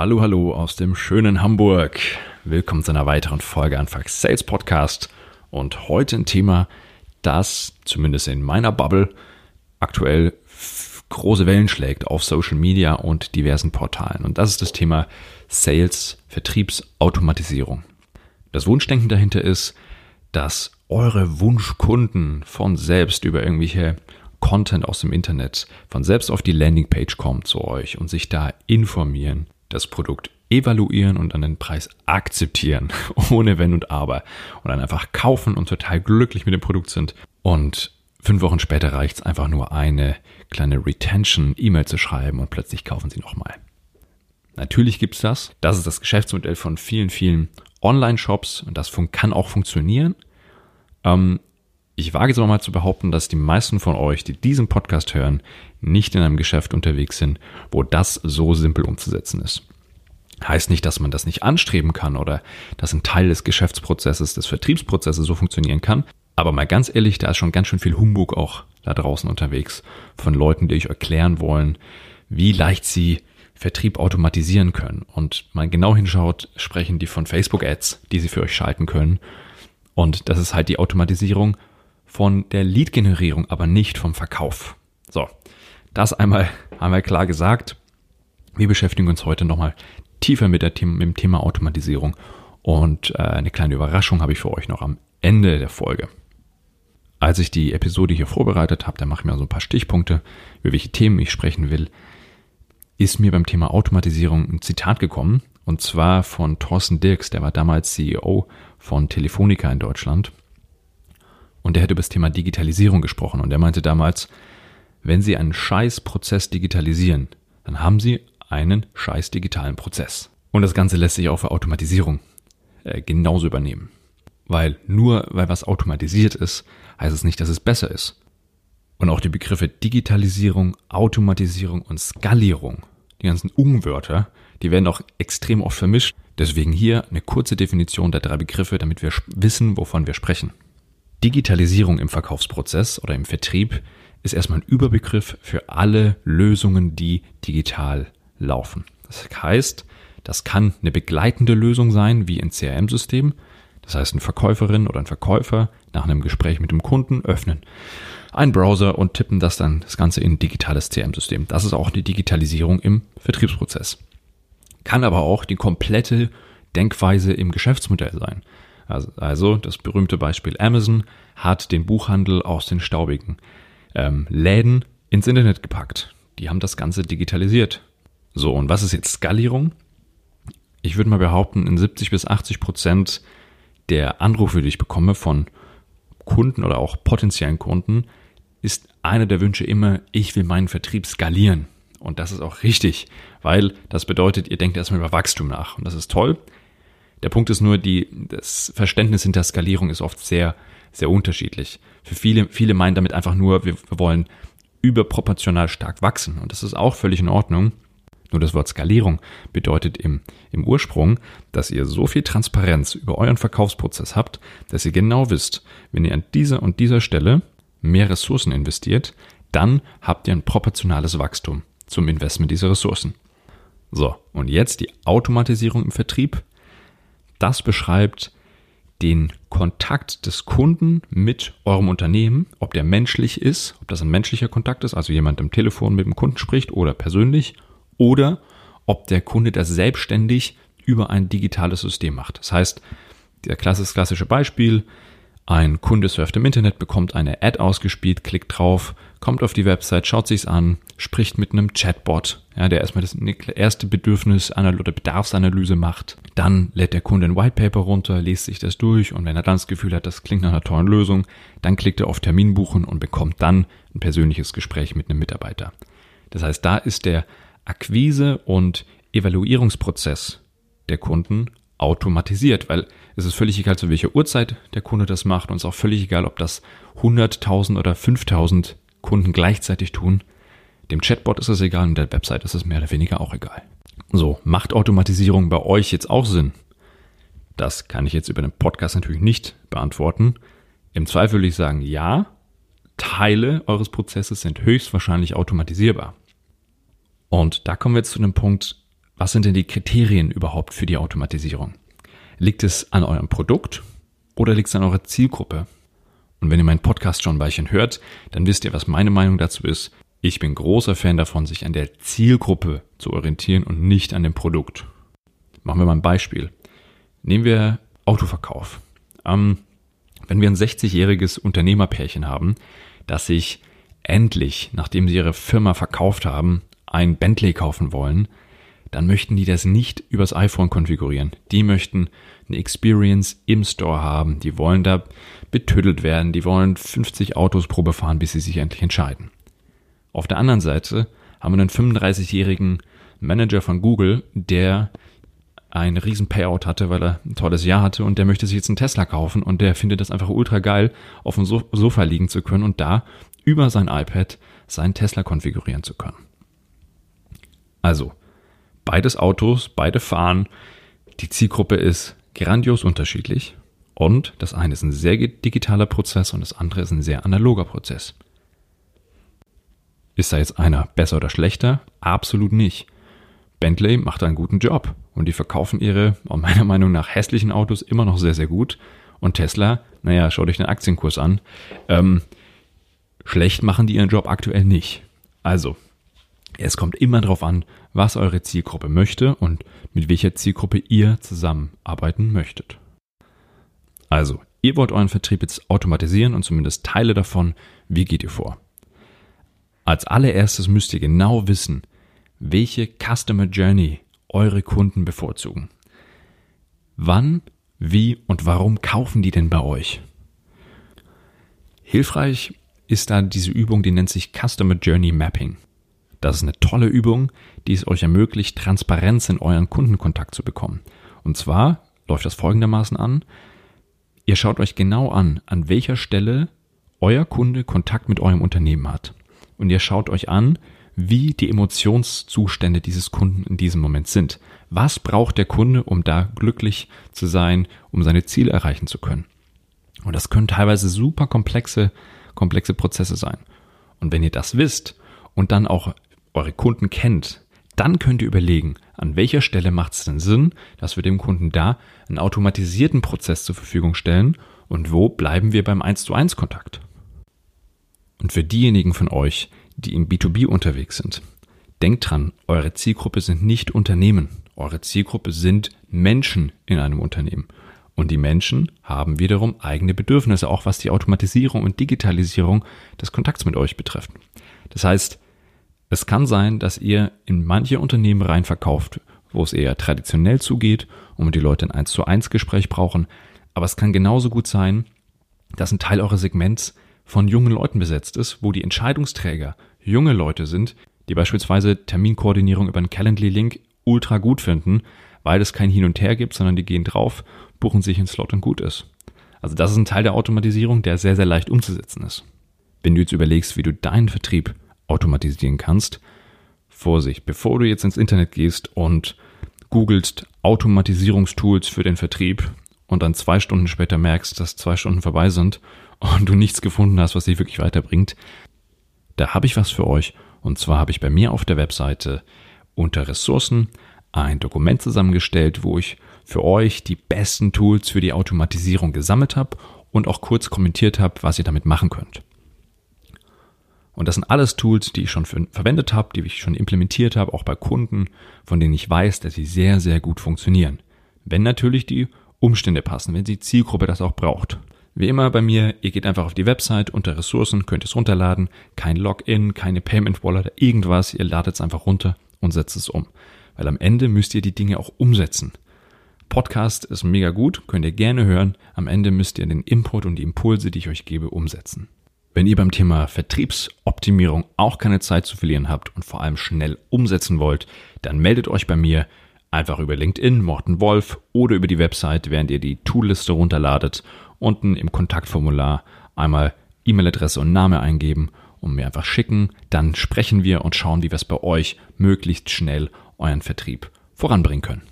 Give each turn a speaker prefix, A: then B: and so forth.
A: Hallo, hallo aus dem schönen Hamburg. Willkommen zu einer weiteren Folge Anfang Sales Podcast. Und heute ein Thema, das zumindest in meiner Bubble aktuell große Wellen schlägt auf Social Media und diversen Portalen. Und das ist das Thema Sales, Vertriebsautomatisierung. Das Wunschdenken dahinter ist, dass eure Wunschkunden von selbst über irgendwelche Content aus dem Internet von selbst auf die Landingpage kommen zu euch und sich da informieren, das Produkt evaluieren und dann den Preis akzeptieren, ohne Wenn und Aber und dann einfach kaufen und total glücklich mit dem Produkt sind und fünf Wochen später reicht es einfach nur eine kleine Retention-E-Mail zu schreiben und plötzlich kaufen sie nochmal. Natürlich gibt es das. Das ist das Geschäftsmodell von vielen, vielen Online-Shops und das kann auch funktionieren. Ähm, ich wage es aber mal zu behaupten, dass die meisten von euch, die diesen Podcast hören, nicht in einem Geschäft unterwegs sind, wo das so simpel umzusetzen ist. Heißt nicht, dass man das nicht anstreben kann oder dass ein Teil des Geschäftsprozesses, des Vertriebsprozesses so funktionieren kann. Aber mal ganz ehrlich, da ist schon ganz schön viel Humbug auch da draußen unterwegs von Leuten, die euch erklären wollen, wie leicht sie Vertrieb automatisieren können. Und mal genau hinschaut, sprechen die von Facebook-Ads, die sie für euch schalten können. Und das ist halt die Automatisierung von der Lead-Generierung, aber nicht vom Verkauf. So, das einmal, einmal klar gesagt. Wir beschäftigen uns heute nochmal tiefer mit, der, mit dem Thema Automatisierung und äh, eine kleine Überraschung habe ich für euch noch am Ende der Folge. Als ich die Episode hier vorbereitet habe, da mache ich mir so ein paar Stichpunkte, über welche Themen ich sprechen will, ist mir beim Thema Automatisierung ein Zitat gekommen, und zwar von Thorsten Dirks, der war damals CEO von Telefonica in Deutschland und der hat über das Thema Digitalisierung gesprochen und er meinte damals, wenn Sie einen scheiß Prozess digitalisieren, dann haben Sie einen scheiß digitalen Prozess. Und das Ganze lässt sich auch für Automatisierung äh, genauso übernehmen. Weil nur weil was automatisiert ist, heißt es nicht, dass es besser ist. Und auch die Begriffe Digitalisierung, Automatisierung und Skalierung, die ganzen Umwörter, die werden auch extrem oft vermischt. Deswegen hier eine kurze Definition der drei Begriffe, damit wir wissen, wovon wir sprechen. Digitalisierung im Verkaufsprozess oder im Vertrieb ist erstmal ein Überbegriff für alle Lösungen, die digital laufen. Das heißt, das kann eine begleitende Lösung sein, wie ein CRM-System. Das heißt, eine Verkäuferin oder ein Verkäufer nach einem Gespräch mit dem Kunden öffnen einen Browser und tippen das dann das Ganze in ein digitales CRM-System. Das ist auch die Digitalisierung im Vertriebsprozess. Kann aber auch die komplette Denkweise im Geschäftsmodell sein. Also, also das berühmte Beispiel Amazon hat den Buchhandel aus den staubigen ähm, Läden ins Internet gepackt. Die haben das Ganze digitalisiert. So, und was ist jetzt Skalierung? Ich würde mal behaupten, in 70 bis 80 Prozent der Anrufe, die ich bekomme von Kunden oder auch potenziellen Kunden, ist einer der Wünsche immer, ich will meinen Vertrieb skalieren. Und das ist auch richtig, weil das bedeutet, ihr denkt erstmal über Wachstum nach. Und das ist toll. Der Punkt ist nur, die, das Verständnis hinter Skalierung ist oft sehr, sehr unterschiedlich. Für viele, viele meinen damit einfach nur, wir, wir wollen überproportional stark wachsen. Und das ist auch völlig in Ordnung. Nur das Wort Skalierung bedeutet im, im Ursprung, dass ihr so viel Transparenz über euren Verkaufsprozess habt, dass ihr genau wisst, wenn ihr an dieser und dieser Stelle mehr Ressourcen investiert, dann habt ihr ein proportionales Wachstum zum Investment dieser Ressourcen. So, und jetzt die Automatisierung im Vertrieb das beschreibt den Kontakt des Kunden mit eurem Unternehmen, ob der menschlich ist, ob das ein menschlicher Kontakt ist, also jemand am Telefon mit dem Kunden spricht oder persönlich, oder ob der Kunde das selbstständig über ein digitales System macht. Das heißt, der klassische Beispiel, ein Kunde surft im Internet, bekommt eine Ad ausgespielt, klickt drauf, kommt auf die Website, schaut sich's an, spricht mit einem Chatbot, ja, der erstmal das erste Bedürfnis oder Bedarfsanalyse macht. Dann lädt der Kunde ein Whitepaper runter, liest sich das durch und wenn er dann das Gefühl hat, das klingt nach einer tollen Lösung, dann klickt er auf Termin buchen und bekommt dann ein persönliches Gespräch mit einem Mitarbeiter. Das heißt, da ist der Akquise- und Evaluierungsprozess der Kunden automatisiert, weil es ist völlig egal, zu welcher Uhrzeit der Kunde das macht und es ist auch völlig egal, ob das 100.000 oder 5.000 Kunden gleichzeitig tun. Dem Chatbot ist es egal und der Website ist es mehr oder weniger auch egal. So, macht Automatisierung bei euch jetzt auch Sinn? Das kann ich jetzt über den Podcast natürlich nicht beantworten. Im Zweifel würde ich sagen, ja, Teile eures Prozesses sind höchstwahrscheinlich automatisierbar. Und da kommen wir jetzt zu dem Punkt, was sind denn die Kriterien überhaupt für die Automatisierung? Liegt es an eurem Produkt oder liegt es an eurer Zielgruppe? Und wenn ihr meinen Podcast schon ein Weilchen hört, dann wisst ihr, was meine Meinung dazu ist. Ich bin großer Fan davon, sich an der Zielgruppe zu orientieren und nicht an dem Produkt. Machen wir mal ein Beispiel. Nehmen wir Autoverkauf. Ähm, wenn wir ein 60-jähriges Unternehmerpärchen haben, das sich endlich, nachdem sie ihre Firma verkauft haben, ein Bentley kaufen wollen, dann möchten die das nicht übers iPhone konfigurieren. Die möchten eine Experience im Store haben. Die wollen da betüttelt werden. Die wollen 50 Autos Probe fahren, bis sie sich endlich entscheiden. Auf der anderen Seite haben wir einen 35-jährigen Manager von Google, der ein riesen Payout hatte, weil er ein tolles Jahr hatte und der möchte sich jetzt einen Tesla kaufen und der findet das einfach ultra geil, auf dem Sofa liegen zu können und da über sein iPad seinen Tesla konfigurieren zu können. Also, beides Autos, beide fahren, die Zielgruppe ist grandios unterschiedlich und das eine ist ein sehr digitaler Prozess und das andere ist ein sehr analoger Prozess. Ist da jetzt einer besser oder schlechter? Absolut nicht. Bentley macht einen guten Job und die verkaufen ihre, meiner Meinung nach, hässlichen Autos immer noch sehr, sehr gut. Und Tesla, naja, schaut euch den Aktienkurs an. Ähm, schlecht machen die ihren Job aktuell nicht. Also, es kommt immer darauf an, was eure Zielgruppe möchte und mit welcher Zielgruppe ihr zusammenarbeiten möchtet. Also, ihr wollt euren Vertrieb jetzt automatisieren und zumindest Teile davon. Wie geht ihr vor? Als allererstes müsst ihr genau wissen, welche Customer Journey eure Kunden bevorzugen. Wann, wie und warum kaufen die denn bei euch? Hilfreich ist da diese Übung, die nennt sich Customer Journey Mapping. Das ist eine tolle Übung, die es euch ermöglicht, Transparenz in euren Kundenkontakt zu bekommen. Und zwar läuft das folgendermaßen an. Ihr schaut euch genau an, an welcher Stelle euer Kunde Kontakt mit eurem Unternehmen hat. Und ihr schaut euch an, wie die Emotionszustände dieses Kunden in diesem Moment sind. Was braucht der Kunde, um da glücklich zu sein, um seine Ziele erreichen zu können? Und das können teilweise super komplexe, komplexe Prozesse sein. Und wenn ihr das wisst und dann auch eure Kunden kennt, dann könnt ihr überlegen, an welcher Stelle macht es denn Sinn, dass wir dem Kunden da einen automatisierten Prozess zur Verfügung stellen und wo bleiben wir beim 1 zu 1 Kontakt. Und für diejenigen von euch, die im B2B unterwegs sind. Denkt dran, eure Zielgruppe sind nicht Unternehmen. Eure Zielgruppe sind Menschen in einem Unternehmen. Und die Menschen haben wiederum eigene Bedürfnisse, auch was die Automatisierung und Digitalisierung des Kontakts mit euch betrifft. Das heißt, es kann sein, dass ihr in manche Unternehmen rein verkauft, wo es eher traditionell zugeht und die Leute ein 1 zu 1 Gespräch brauchen. Aber es kann genauso gut sein, dass ein Teil eures Segments von jungen Leuten besetzt ist, wo die Entscheidungsträger junge Leute sind, die beispielsweise Terminkoordinierung über einen Calendly-Link ultra gut finden, weil es kein Hin und Her gibt, sondern die gehen drauf, buchen sich einen Slot und gut ist. Also das ist ein Teil der Automatisierung, der sehr, sehr leicht umzusetzen ist. Wenn du jetzt überlegst, wie du deinen Vertrieb automatisieren kannst, Vorsicht, bevor du jetzt ins Internet gehst und googelst Automatisierungstools für den Vertrieb und dann zwei Stunden später merkst, dass zwei Stunden vorbei sind und du nichts gefunden hast, was dich wirklich weiterbringt, da habe ich was für euch. Und zwar habe ich bei mir auf der Webseite unter Ressourcen ein Dokument zusammengestellt, wo ich für euch die besten Tools für die Automatisierung gesammelt habe und auch kurz kommentiert habe, was ihr damit machen könnt. Und das sind alles Tools, die ich schon für, verwendet habe, die ich schon implementiert habe, auch bei Kunden, von denen ich weiß, dass sie sehr, sehr gut funktionieren. Wenn natürlich die Umstände passen, wenn die Zielgruppe das auch braucht. Wie immer bei mir, ihr geht einfach auf die Website unter Ressourcen, könnt es runterladen, kein Login, keine Payment Wallet, irgendwas, ihr ladet es einfach runter und setzt es um. Weil am Ende müsst ihr die Dinge auch umsetzen. Podcast ist mega gut, könnt ihr gerne hören. Am Ende müsst ihr den Input und die Impulse, die ich euch gebe, umsetzen. Wenn ihr beim Thema Vertriebsoptimierung auch keine Zeit zu verlieren habt und vor allem schnell umsetzen wollt, dann meldet euch bei mir einfach über LinkedIn, Morten Wolf oder über die Website, während ihr die Toolliste runterladet unten im Kontaktformular einmal E-Mail-Adresse und Name eingeben und mir einfach schicken. Dann sprechen wir und schauen, wie wir es bei euch möglichst schnell euren Vertrieb voranbringen können.